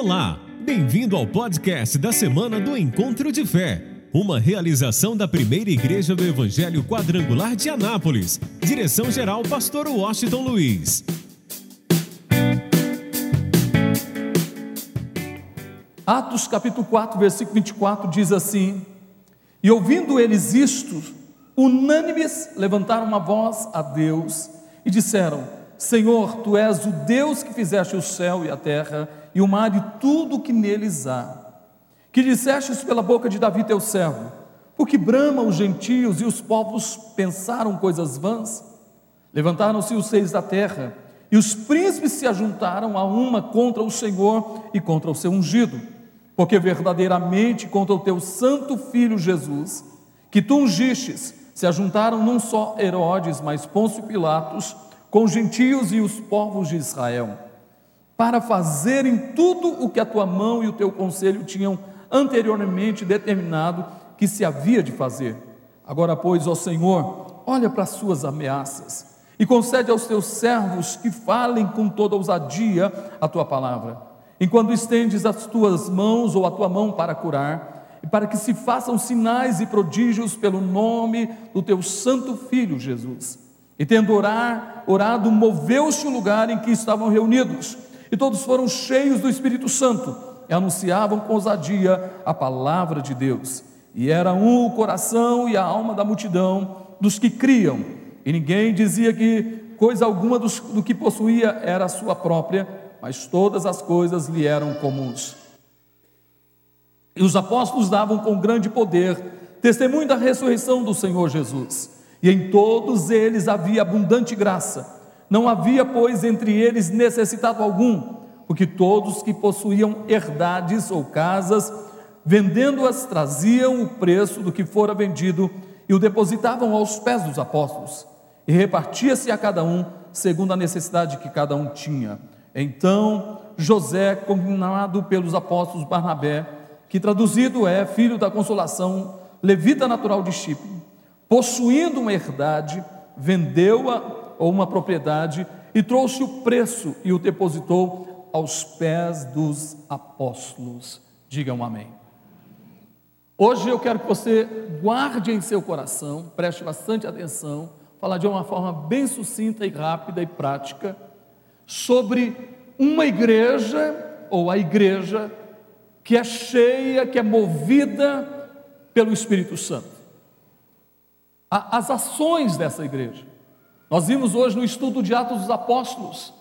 Olá, bem-vindo ao podcast da semana do Encontro de Fé, uma realização da primeira igreja do Evangelho Quadrangular de Anápolis. Direção-geral, Pastor Washington Luiz. Atos capítulo 4, versículo 24 diz assim: E ouvindo eles isto, unânimes levantaram uma voz a Deus e disseram: Senhor, tu és o Deus que fizeste o céu e a terra e o mar e tudo o que neles há. Que dissestes pela boca de Davi teu servo: Porque bramam os gentios e os povos pensaram coisas vãs? Levantaram-se os seis da terra, e os príncipes se ajuntaram a uma contra o Senhor e contra o seu ungido, porque verdadeiramente contra o teu santo filho Jesus, que tu ungistes, se ajuntaram não só Herodes, mas Pôncio Pilatos, com os gentios e os povos de Israel, para fazerem tudo o que a tua mão e o teu conselho tinham anteriormente determinado que se havia de fazer. Agora, pois, ó Senhor, olha para as suas ameaças e concede aos teus servos que falem com toda ousadia a tua palavra. Enquanto estendes as tuas mãos ou a tua mão para curar, e para que se façam sinais e prodígios pelo nome do teu santo filho Jesus. E tendo orar, orado, moveu-se o lugar em que estavam reunidos, e todos foram cheios do Espírito Santo, e anunciavam com ousadia a palavra de Deus. E era um o coração e a alma da multidão dos que criam, e ninguém dizia que coisa alguma dos, do que possuía era sua própria, mas todas as coisas lhe eram comuns. E os apóstolos davam com grande poder testemunho da ressurreição do Senhor Jesus. E em todos eles havia abundante graça. Não havia, pois, entre eles necessitado algum, porque todos que possuíam herdades ou casas, vendendo-as, traziam o preço do que fora vendido e o depositavam aos pés dos apóstolos. E repartia-se a cada um segundo a necessidade que cada um tinha. Então José, combinado pelos apóstolos Barnabé, que traduzido é filho da consolação, levita natural de Chipre, possuindo uma herdade, vendeu-a ou uma propriedade e trouxe o preço e o depositou aos pés dos apóstolos. Digam amém. Hoje eu quero que você guarde em seu coração, preste bastante atenção, falar de uma forma bem sucinta e rápida e prática sobre uma igreja ou a igreja que é cheia, que é movida pelo Espírito Santo as ações dessa igreja. Nós vimos hoje no estudo de Atos dos Apóstolos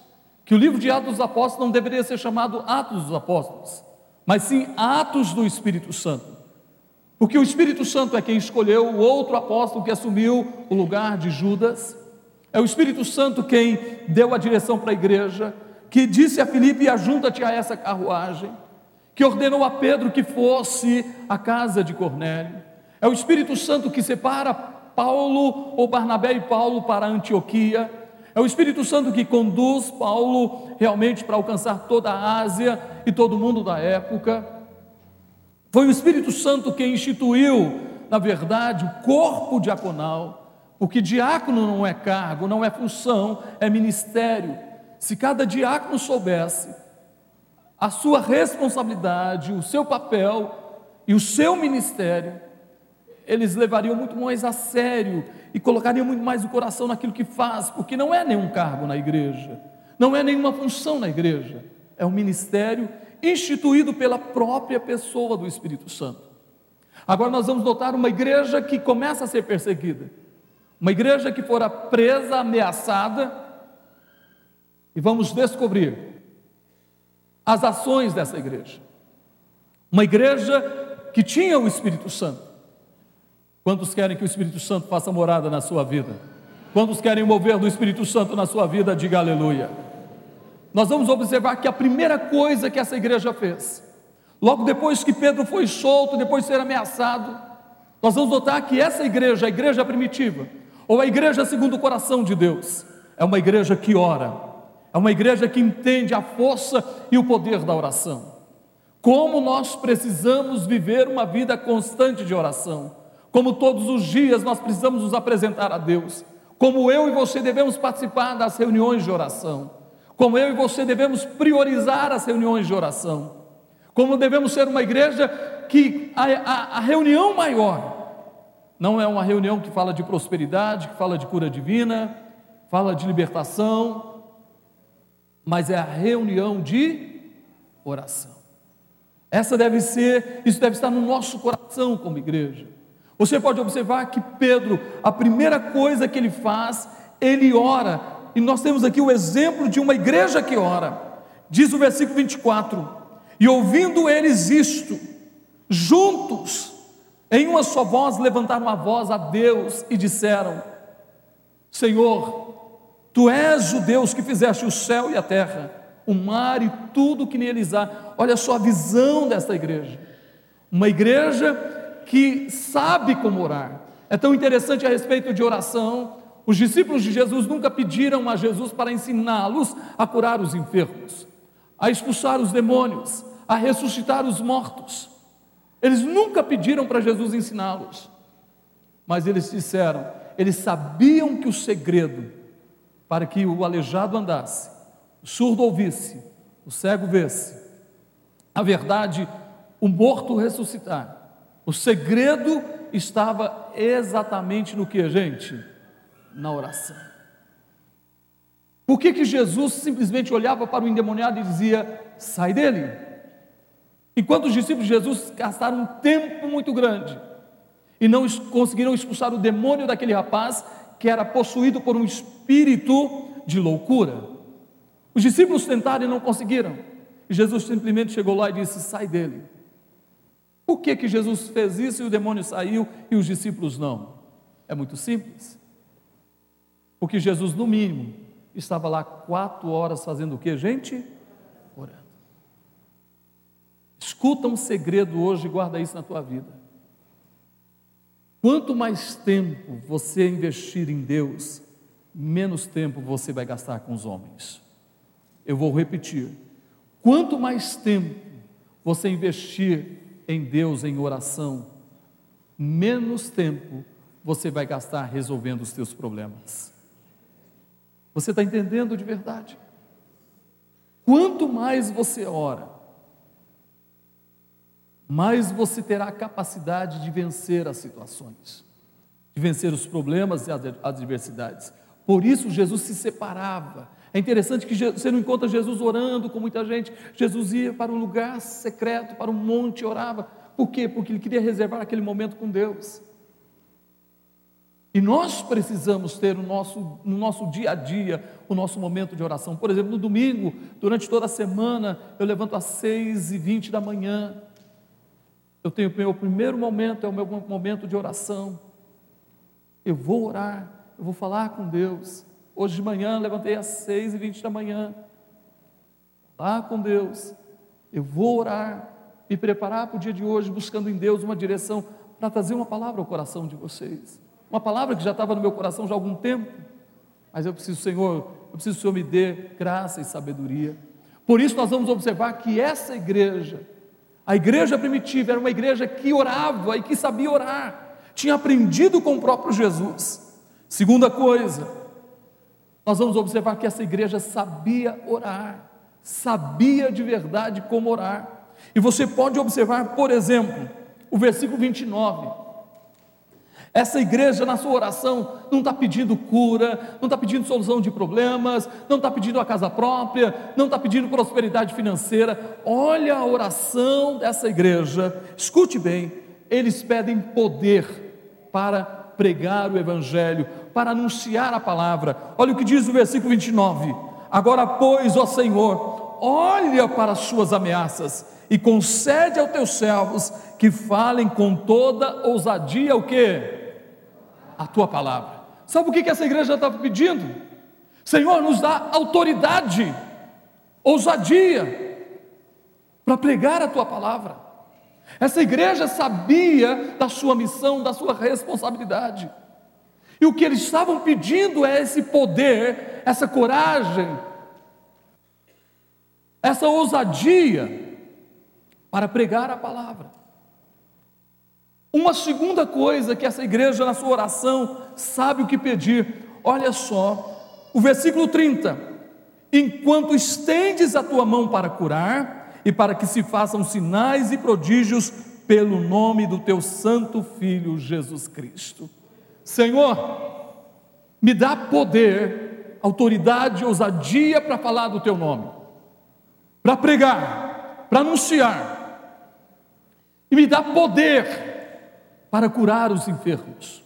que o livro de Atos dos Apóstolos não deveria ser chamado Atos dos Apóstolos, mas sim Atos do Espírito Santo. Porque o Espírito Santo é quem escolheu o outro apóstolo que assumiu o lugar de Judas. É o Espírito Santo quem deu a direção para a igreja, que disse a Filipe: ajunta-te a essa carruagem, que ordenou a Pedro que fosse à casa de Cornélio. É o Espírito Santo que separa Paulo ou Barnabé e Paulo para Antioquia. É o Espírito Santo que conduz Paulo realmente para alcançar toda a Ásia e todo o mundo da época. Foi o Espírito Santo quem instituiu, na verdade, o corpo diaconal, porque diácono não é cargo, não é função, é ministério. Se cada diácono soubesse a sua responsabilidade, o seu papel e o seu ministério, eles levariam muito mais a sério e colocariam muito mais o coração naquilo que faz, porque não é nenhum cargo na igreja, não é nenhuma função na igreja, é um ministério instituído pela própria pessoa do Espírito Santo. Agora nós vamos notar uma igreja que começa a ser perseguida, uma igreja que fora presa, ameaçada, e vamos descobrir as ações dessa igreja. Uma igreja que tinha o Espírito Santo, Quantos querem que o Espírito Santo faça morada na sua vida? Quantos querem mover do Espírito Santo na sua vida? Diga aleluia. Nós vamos observar que a primeira coisa que essa igreja fez, logo depois que Pedro foi solto, depois de ser ameaçado, nós vamos notar que essa igreja, a igreja primitiva, ou a igreja segundo o coração de Deus, é uma igreja que ora, é uma igreja que entende a força e o poder da oração. Como nós precisamos viver uma vida constante de oração. Como todos os dias nós precisamos nos apresentar a Deus, como eu e você devemos participar das reuniões de oração, como eu e você devemos priorizar as reuniões de oração. como devemos ser uma igreja que a, a, a reunião maior não é uma reunião que fala de prosperidade, que fala de cura divina, fala de libertação, mas é a reunião de oração. Essa deve ser, isso deve estar no nosso coração como igreja. Você pode observar que Pedro, a primeira coisa que ele faz, ele ora, e nós temos aqui o exemplo de uma igreja que ora. Diz o versículo 24: E ouvindo eles isto, juntos, em uma só voz, levantaram a voz a Deus e disseram: Senhor, tu és o Deus que fizeste o céu e a terra, o mar e tudo que neles há. Olha só a visão desta igreja. Uma igreja que sabe como orar. É tão interessante a respeito de oração. Os discípulos de Jesus nunca pediram a Jesus para ensiná-los a curar os enfermos, a expulsar os demônios, a ressuscitar os mortos. Eles nunca pediram para Jesus ensiná-los, mas eles disseram, eles sabiam que o segredo para que o aleijado andasse, o surdo ouvisse, o cego vesse, a verdade, o morto ressuscitar. O segredo estava exatamente no que, gente? Na oração. Por que, que Jesus simplesmente olhava para o endemoniado e dizia: sai dele? Enquanto os discípulos de Jesus gastaram um tempo muito grande e não conseguiram expulsar o demônio daquele rapaz que era possuído por um espírito de loucura. Os discípulos tentaram e não conseguiram. Jesus simplesmente chegou lá e disse: sai dele. Por que, que Jesus fez isso e o demônio saiu e os discípulos não? É muito simples. Porque Jesus, no mínimo, estava lá quatro horas fazendo o que, gente? Escuta um segredo hoje e guarda isso na tua vida. Quanto mais tempo você investir em Deus, menos tempo você vai gastar com os homens. Eu vou repetir. Quanto mais tempo você investir em Deus em oração, menos tempo você vai gastar resolvendo os teus problemas. Você está entendendo de verdade? Quanto mais você ora, mais você terá a capacidade de vencer as situações, de vencer os problemas e as adversidades. Por isso Jesus se separava. É interessante que você não encontra Jesus orando com muita gente. Jesus ia para um lugar secreto, para um monte e orava. Por quê? Porque ele queria reservar aquele momento com Deus. E nós precisamos ter no nosso, no nosso dia a dia o nosso momento de oração. Por exemplo, no domingo, durante toda a semana, eu levanto às seis e vinte da manhã eu tenho o meu primeiro momento, é o meu momento de oração. Eu vou orar, eu vou falar com Deus. Hoje de manhã levantei às seis e vinte da manhã. Lá com Deus. Eu vou orar, me preparar para o dia de hoje, buscando em Deus uma direção para trazer uma palavra ao coração de vocês. Uma palavra que já estava no meu coração já há algum tempo. Mas eu preciso, Senhor, eu preciso que o Senhor me dê graça e sabedoria. Por isso nós vamos observar que essa igreja, a igreja primitiva era uma igreja que orava e que sabia orar, tinha aprendido com o próprio Jesus. Segunda coisa, nós vamos observar que essa igreja sabia orar, sabia de verdade como orar. E você pode observar, por exemplo, o versículo 29. Essa igreja, na sua oração, não está pedindo cura, não está pedindo solução de problemas, não está pedindo a casa própria, não está pedindo prosperidade financeira. Olha a oração dessa igreja, escute bem, eles pedem poder para pregar o Evangelho, para anunciar a palavra. Olha o que diz o versículo 29. Agora, pois, ó Senhor, olha para as suas ameaças e concede aos teus servos que falem com toda ousadia o que? a tua palavra. Sabe o que essa igreja estava pedindo? Senhor, nos dá autoridade, ousadia, para pregar a tua palavra. Essa igreja sabia da sua missão, da sua responsabilidade. E o que eles estavam pedindo é esse poder, essa coragem, essa ousadia para pregar a palavra. Uma segunda coisa que essa igreja, na sua oração, sabe o que pedir, olha só, o versículo 30: Enquanto estendes a tua mão para curar, e para que se façam sinais e prodígios pelo nome do teu santo filho Jesus Cristo. Senhor, me dá poder, autoridade, ousadia para falar do teu nome, para pregar, para anunciar, e me dá poder para curar os enfermos,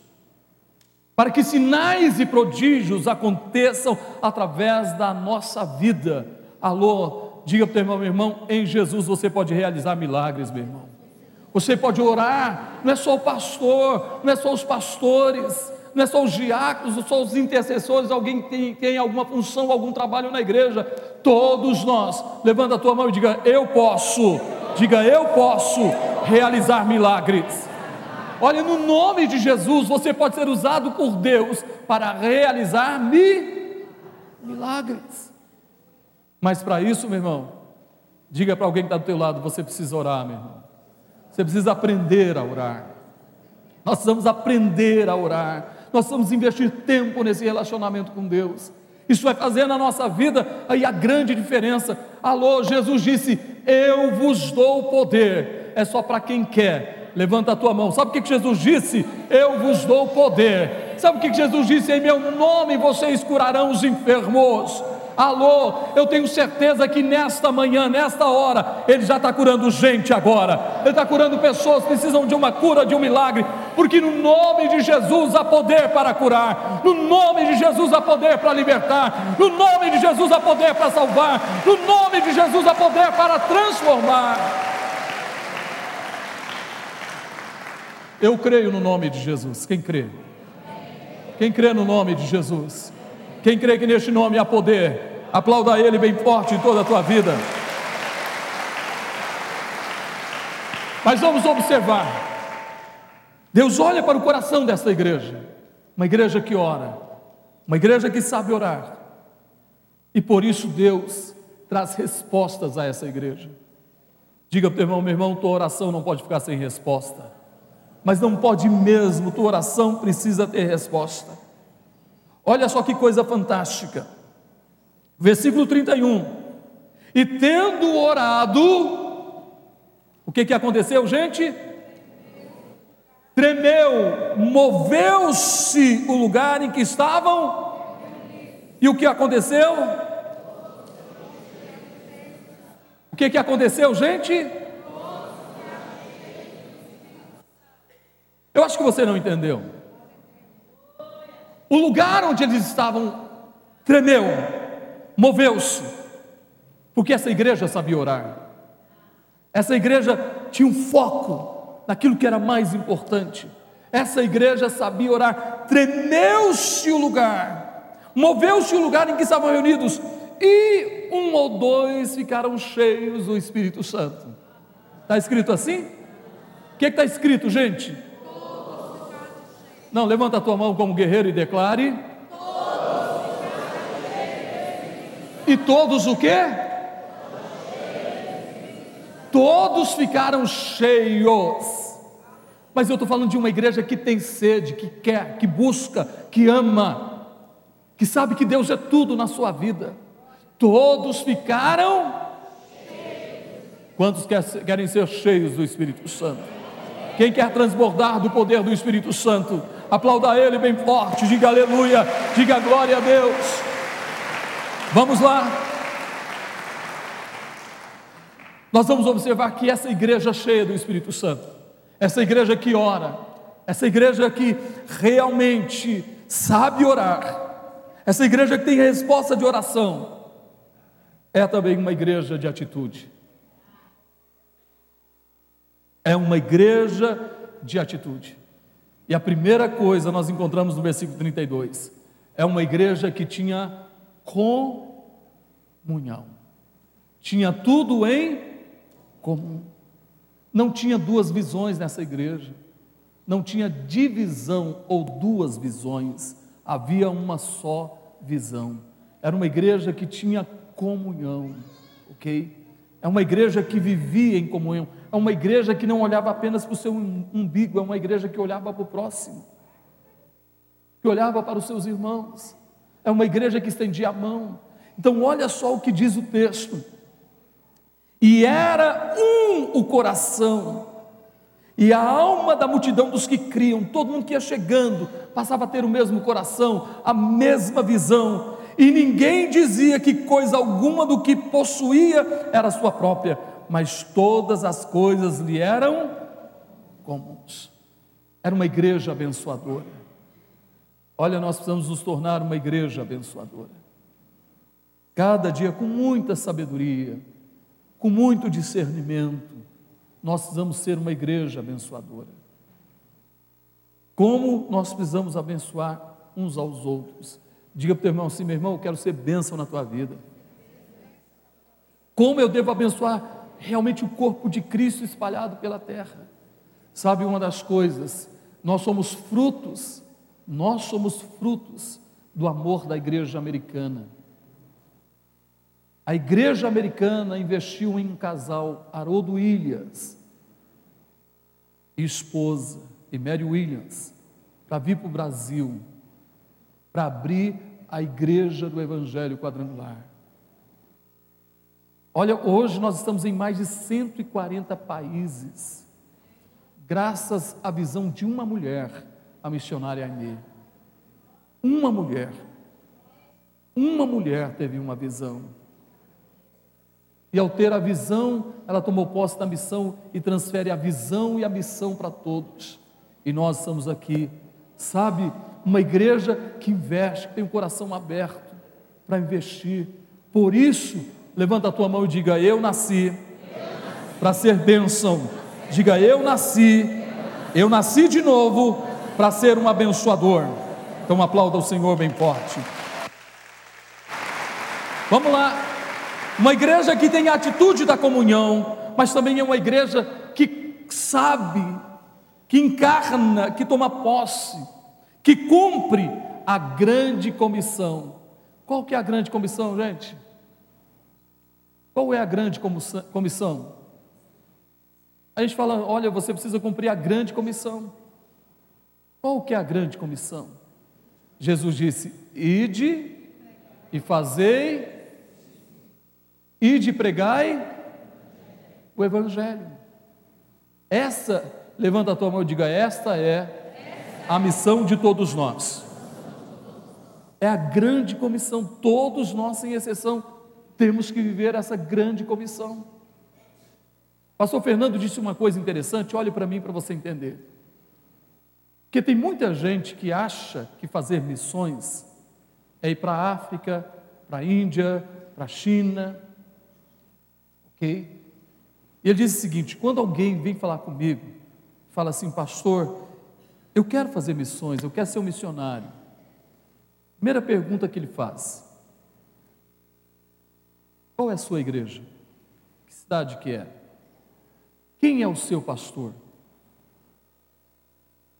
para que sinais e prodígios aconteçam através da nossa vida. Alô, diga para o teu irmão, meu irmão, em Jesus você pode realizar milagres, meu irmão. Você pode orar, não é só o pastor, não é só os pastores, não é só os diáconos, não só os intercessores, alguém que tem, tem alguma função, algum trabalho na igreja, todos nós, levanta a tua mão e diga: Eu posso, diga: Eu posso realizar milagres. Olha, no nome de Jesus, você pode ser usado por Deus para realizar mi milagres. Mas para isso, meu irmão, diga para alguém que está do teu lado: você precisa orar, meu irmão. Você precisa aprender a orar. Nós precisamos aprender a orar. Nós precisamos investir tempo nesse relacionamento com Deus. Isso vai fazer na nossa vida aí a grande diferença. Alô, Jesus disse: Eu vos dou poder. É só para quem quer. Levanta a tua mão. Sabe o que Jesus disse? Eu vos dou poder. Sabe o que Jesus disse? Em meu nome vocês curarão os enfermos. Alô, eu tenho certeza que nesta manhã, nesta hora, Ele já está curando gente agora. Ele está curando pessoas que precisam de uma cura, de um milagre, porque no nome de Jesus há poder para curar, no nome de Jesus há poder para libertar, no nome de Jesus há poder para salvar, no nome de Jesus há poder para transformar. Eu creio no nome de Jesus. Quem crê? Quem crê no nome de Jesus? Quem crê que neste nome há poder, aplauda Ele bem forte em toda a tua vida. Mas vamos observar. Deus olha para o coração desta igreja, uma igreja que ora, uma igreja que sabe orar, e por isso Deus traz respostas a essa igreja. Diga para o teu irmão, meu irmão, tua oração não pode ficar sem resposta, mas não pode mesmo, tua oração precisa ter resposta. Olha só que coisa fantástica. Versículo 31. E tendo orado, o que, que aconteceu, gente? Tremeu, moveu-se o lugar em que estavam, e o que aconteceu? O que, que aconteceu, gente? Eu acho que você não entendeu. O lugar onde eles estavam tremeu, moveu-se, porque essa igreja sabia orar. Essa igreja tinha um foco naquilo que era mais importante. Essa igreja sabia orar. Tremeu-se o lugar, moveu-se o lugar em que estavam reunidos, e um ou dois ficaram cheios do Espírito Santo. Está escrito assim? O que está escrito, gente? Não, levanta a tua mão como guerreiro e declare. E todos o quê? Todos ficaram cheios. Mas eu estou falando de uma igreja que tem sede, que quer, que busca, que ama, que sabe que Deus é tudo na sua vida. Todos ficaram. Quantos querem ser cheios do Espírito Santo? Quem quer transbordar do poder do Espírito Santo? aplauda Ele bem forte, diga aleluia, diga glória a Deus. Vamos lá. Nós vamos observar que essa igreja cheia do Espírito Santo, essa igreja que ora, essa igreja que realmente sabe orar, essa igreja que tem resposta de oração, é também uma igreja de atitude. É uma igreja de atitude. E a primeira coisa nós encontramos no versículo 32. É uma igreja que tinha comunhão. Tinha tudo em comum. Não tinha duas visões nessa igreja. Não tinha divisão ou duas visões. Havia uma só visão. Era uma igreja que tinha comunhão, ok? É uma igreja que vivia em comunhão. É uma igreja que não olhava apenas para o seu umbigo, é uma igreja que olhava para o próximo, que olhava para os seus irmãos. É uma igreja que estendia a mão. Então, olha só o que diz o texto. E era um o coração, e a alma da multidão dos que criam, todo mundo que ia chegando, passava a ter o mesmo coração, a mesma visão, e ninguém dizia que coisa alguma do que possuía era sua própria, mas todas as coisas lhe eram comuns. Era uma igreja abençoadora. Olha, nós precisamos nos tornar uma igreja abençoadora. Cada dia com muita sabedoria, com muito discernimento, nós precisamos ser uma igreja abençoadora. Como nós precisamos abençoar uns aos outros. Diga para o teu irmão assim, meu irmão, eu quero ser bênção na tua vida. Como eu devo abençoar realmente o corpo de Cristo espalhado pela terra? Sabe uma das coisas, nós somos frutos, nós somos frutos do amor da igreja americana. A igreja americana investiu em um casal, Haroldo Williams e esposa, e Mary Williams, para vir para o Brasil, para abrir a igreja do Evangelho Quadrangular. Olha, hoje nós estamos em mais de 140 países, graças à visão de uma mulher, a missionária Aimee. Uma mulher, uma mulher teve uma visão. E ao ter a visão, ela tomou posse da missão e transfere a visão e a missão para todos. E nós estamos aqui, sabe, uma igreja que investe, que tem o um coração aberto para investir. Por isso, levanta a tua mão e diga: Eu nasci, para ser bênção. Diga: Eu nasci, eu nasci de novo para ser um abençoador. Então aplauda o Senhor bem forte. Vamos lá. Uma igreja que tem a atitude da comunhão, mas também é uma igreja que sabe, que encarna, que toma posse, que cumpre a grande comissão. Qual que é a grande comissão, gente? Qual é a grande comissão? A gente fala, olha, você precisa cumprir a grande comissão. Qual que é a grande comissão? Jesus disse: Ide e fazei e de pregai o Evangelho. Essa, levanta a tua mão e diga: Esta é a missão de todos nós. É a grande comissão, todos nós, sem exceção, temos que viver essa grande comissão. Pastor Fernando disse uma coisa interessante, olhe para mim para você entender. Que tem muita gente que acha que fazer missões é ir para a África, para a Índia, para a China, Ok? E ele diz o seguinte: quando alguém vem falar comigo, fala assim, pastor, eu quero fazer missões, eu quero ser um missionário. Primeira pergunta que ele faz: qual é a sua igreja? Que cidade que é? Quem é o seu pastor?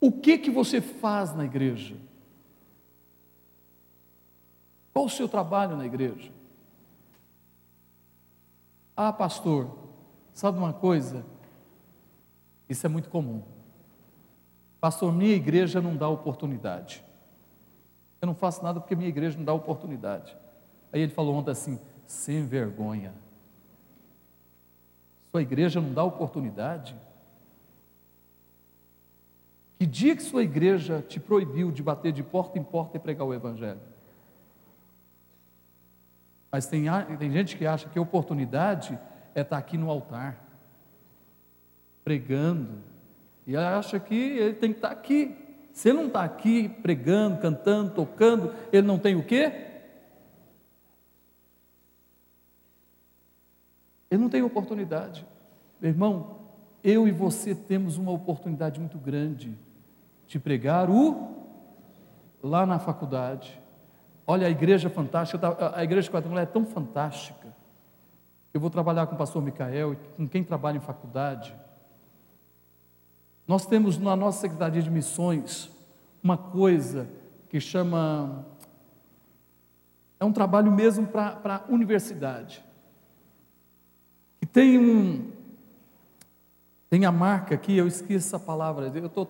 O que que você faz na igreja? Qual o seu trabalho na igreja? Ah, pastor, sabe uma coisa? Isso é muito comum. Pastor, minha igreja não dá oportunidade. Eu não faço nada porque minha igreja não dá oportunidade. Aí ele falou ontem assim: sem vergonha. Sua igreja não dá oportunidade? Que dia que sua igreja te proibiu de bater de porta em porta e pregar o Evangelho? Mas tem, tem gente que acha que a oportunidade é estar aqui no altar, pregando, e acha que ele tem que estar aqui. Se ele não está aqui pregando, cantando, tocando, ele não tem o quê? Ele não tem oportunidade. Meu irmão, eu e você temos uma oportunidade muito grande de pregar o lá na faculdade, Olha, a igreja fantástica, a igreja quadrangular é tão fantástica. Eu vou trabalhar com o pastor Micael, com quem trabalha em faculdade. Nós temos na nossa Secretaria de Missões uma coisa que chama. É um trabalho mesmo para a universidade. E tem um. Tem a marca aqui, eu esqueço a palavra, eu estou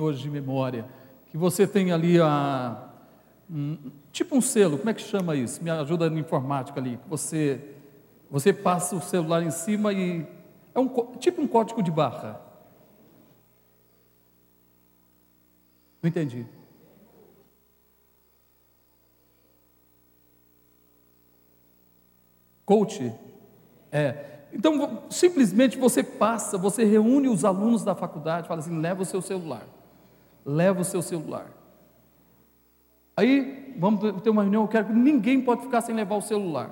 hoje de memória. Que você tem ali a um, tipo um selo, como é que chama isso? Me ajuda no informática ali, você Você passa o celular em cima e é um, tipo um código de barra. Não entendi. Coach? É. Então, simplesmente você passa, você reúne os alunos da faculdade, fala assim: leva o seu celular. Leva o seu celular. Aí, vamos ter uma reunião, eu quero que ninguém pode ficar sem levar o celular.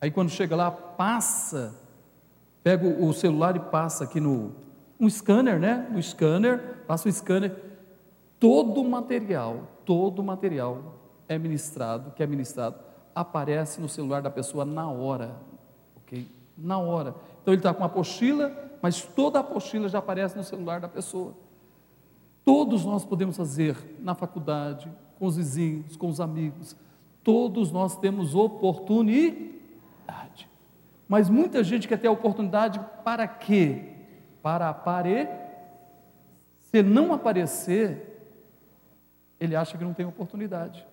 Aí quando chega lá, passa, pega o celular e passa aqui no um scanner, né? No scanner, passa o scanner, todo o material, todo o material é ministrado, que é ministrado, aparece no celular da pessoa na hora, ok? Na hora. Então ele está com uma apostila, mas toda a apostila já aparece no celular da pessoa. Todos nós podemos fazer na faculdade, com os vizinhos, com os amigos. Todos nós temos oportunidade. Mas muita gente quer ter a oportunidade para quê? Para aparecer. Se não aparecer, ele acha que não tem oportunidade.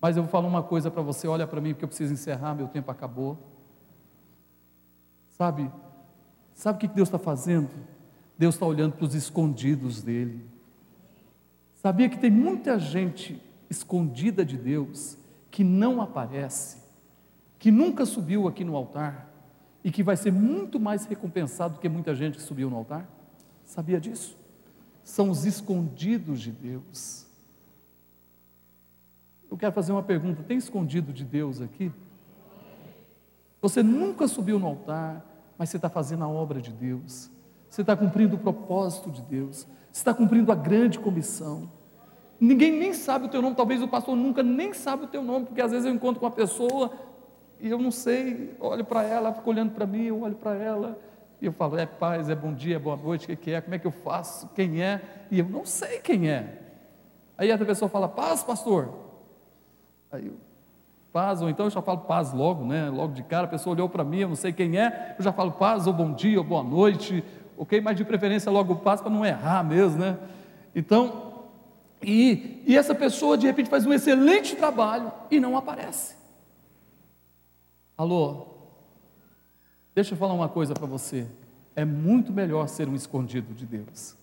Mas eu vou falar uma coisa para você, olha para mim, porque eu preciso encerrar, meu tempo acabou. Sabe, sabe o que Deus está fazendo? Deus está olhando para os escondidos dele. Sabia que tem muita gente escondida de Deus que não aparece, que nunca subiu aqui no altar e que vai ser muito mais recompensado do que muita gente que subiu no altar? Sabia disso? São os escondidos de Deus. Eu quero fazer uma pergunta: tem escondido de Deus aqui? Você nunca subiu no altar, mas você está fazendo a obra de Deus, você está cumprindo o propósito de Deus, está cumprindo a grande comissão. Ninguém nem sabe o teu nome, talvez o pastor nunca nem sabe o teu nome, porque às vezes eu encontro com uma pessoa e eu não sei, olho para ela, fica olhando para mim, eu olho para ela e eu falo, é paz, é bom dia, é boa noite, o que, que é, como é que eu faço, quem é? E eu não sei quem é. Aí a pessoa fala, paz, pastor. Aí eu, paz, ou então eu já falo paz logo, né? Logo de cara, a pessoa olhou para mim, eu não sei quem é, eu já falo paz, ou bom dia, ou boa noite, ok? Mas de preferência logo paz para não errar mesmo, né? Então, e, e essa pessoa de repente faz um excelente trabalho e não aparece. Alô? Deixa eu falar uma coisa para você. É muito melhor ser um escondido de Deus.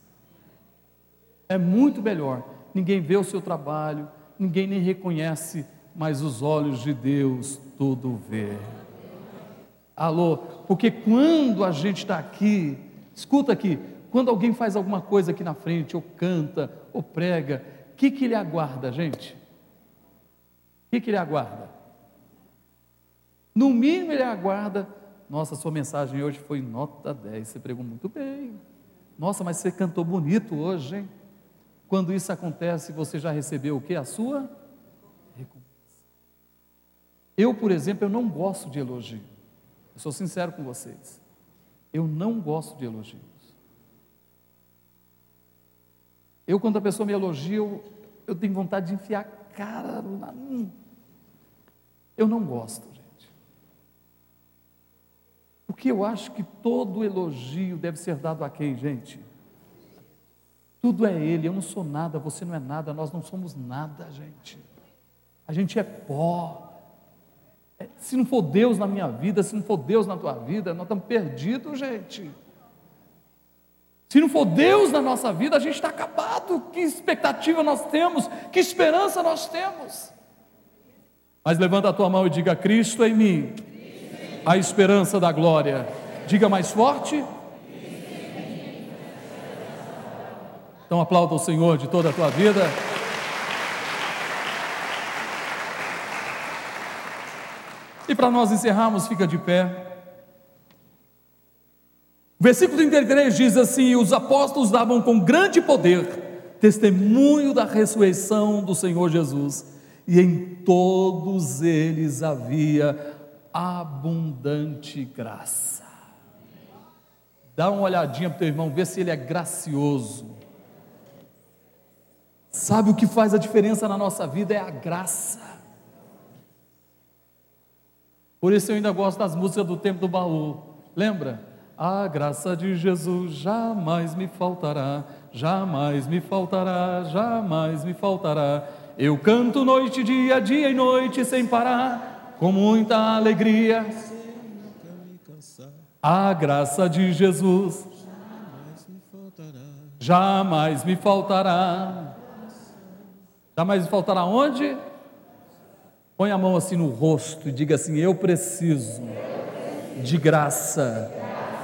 É muito melhor. Ninguém vê o seu trabalho, ninguém nem reconhece, mas os olhos de Deus tudo vê. Alô? Porque quando a gente está aqui, escuta aqui, quando alguém faz alguma coisa aqui na frente, ou canta, ou prega, o que, que ele aguarda, gente? O que, que ele aguarda? No mínimo ele aguarda, nossa, sua mensagem hoje foi nota 10, você pregou muito bem. Nossa, mas você cantou bonito hoje, hein? Quando isso acontece, você já recebeu o que? A sua. Eu, por exemplo, eu não gosto de elogio. Eu sou sincero com vocês. Eu não gosto de elogio. Eu, quando a pessoa me elogia, eu, eu tenho vontade de enfiar a cara na. Eu não gosto, gente. Porque eu acho que todo elogio deve ser dado a quem, gente? Tudo é Ele, eu não sou nada, você não é nada, nós não somos nada, gente. A gente é pó. Se não for Deus na minha vida, se não for Deus na tua vida, nós estamos perdidos, gente. Se não for Deus na nossa vida, a gente está acabado. Que expectativa nós temos? Que esperança nós temos? Mas levanta a tua mão e diga: Cristo em mim, a esperança da glória. Diga mais forte. Então aplauda o Senhor de toda a tua vida. E para nós encerrarmos, fica de pé. O versículo 33 diz assim: Os apóstolos davam com grande poder testemunho da ressurreição do Senhor Jesus, e em todos eles havia abundante graça. Dá uma olhadinha para o teu irmão, vê se ele é gracioso. Sabe o que faz a diferença na nossa vida? É a graça. Por isso eu ainda gosto das músicas do tempo do baú. Lembra? A graça de Jesus jamais me faltará, jamais me faltará, jamais me faltará. Eu canto noite, dia, dia e noite sem parar, com muita alegria. A graça de Jesus jamais me faltará. Jamais me faltará onde? Põe a mão assim no rosto e diga assim: Eu preciso de graça.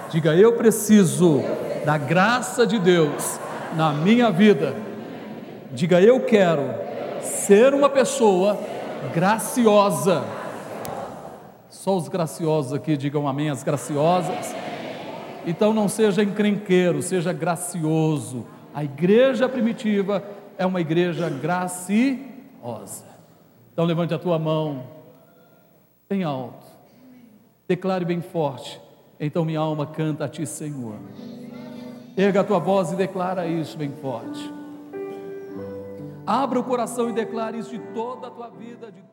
Diga: Eu preciso da graça de Deus na minha vida. Diga: Eu quero ser uma pessoa graciosa. Só os graciosos aqui digam amém, as graciosas. Então não seja encrenqueiro, seja gracioso. A igreja primitiva é uma igreja graciosa. Então levante a tua mão, bem alto, declare bem forte. Então minha alma canta a ti, Senhor. Erga a tua voz e declara isso bem forte. Abra o coração e declare isso de toda a tua vida, de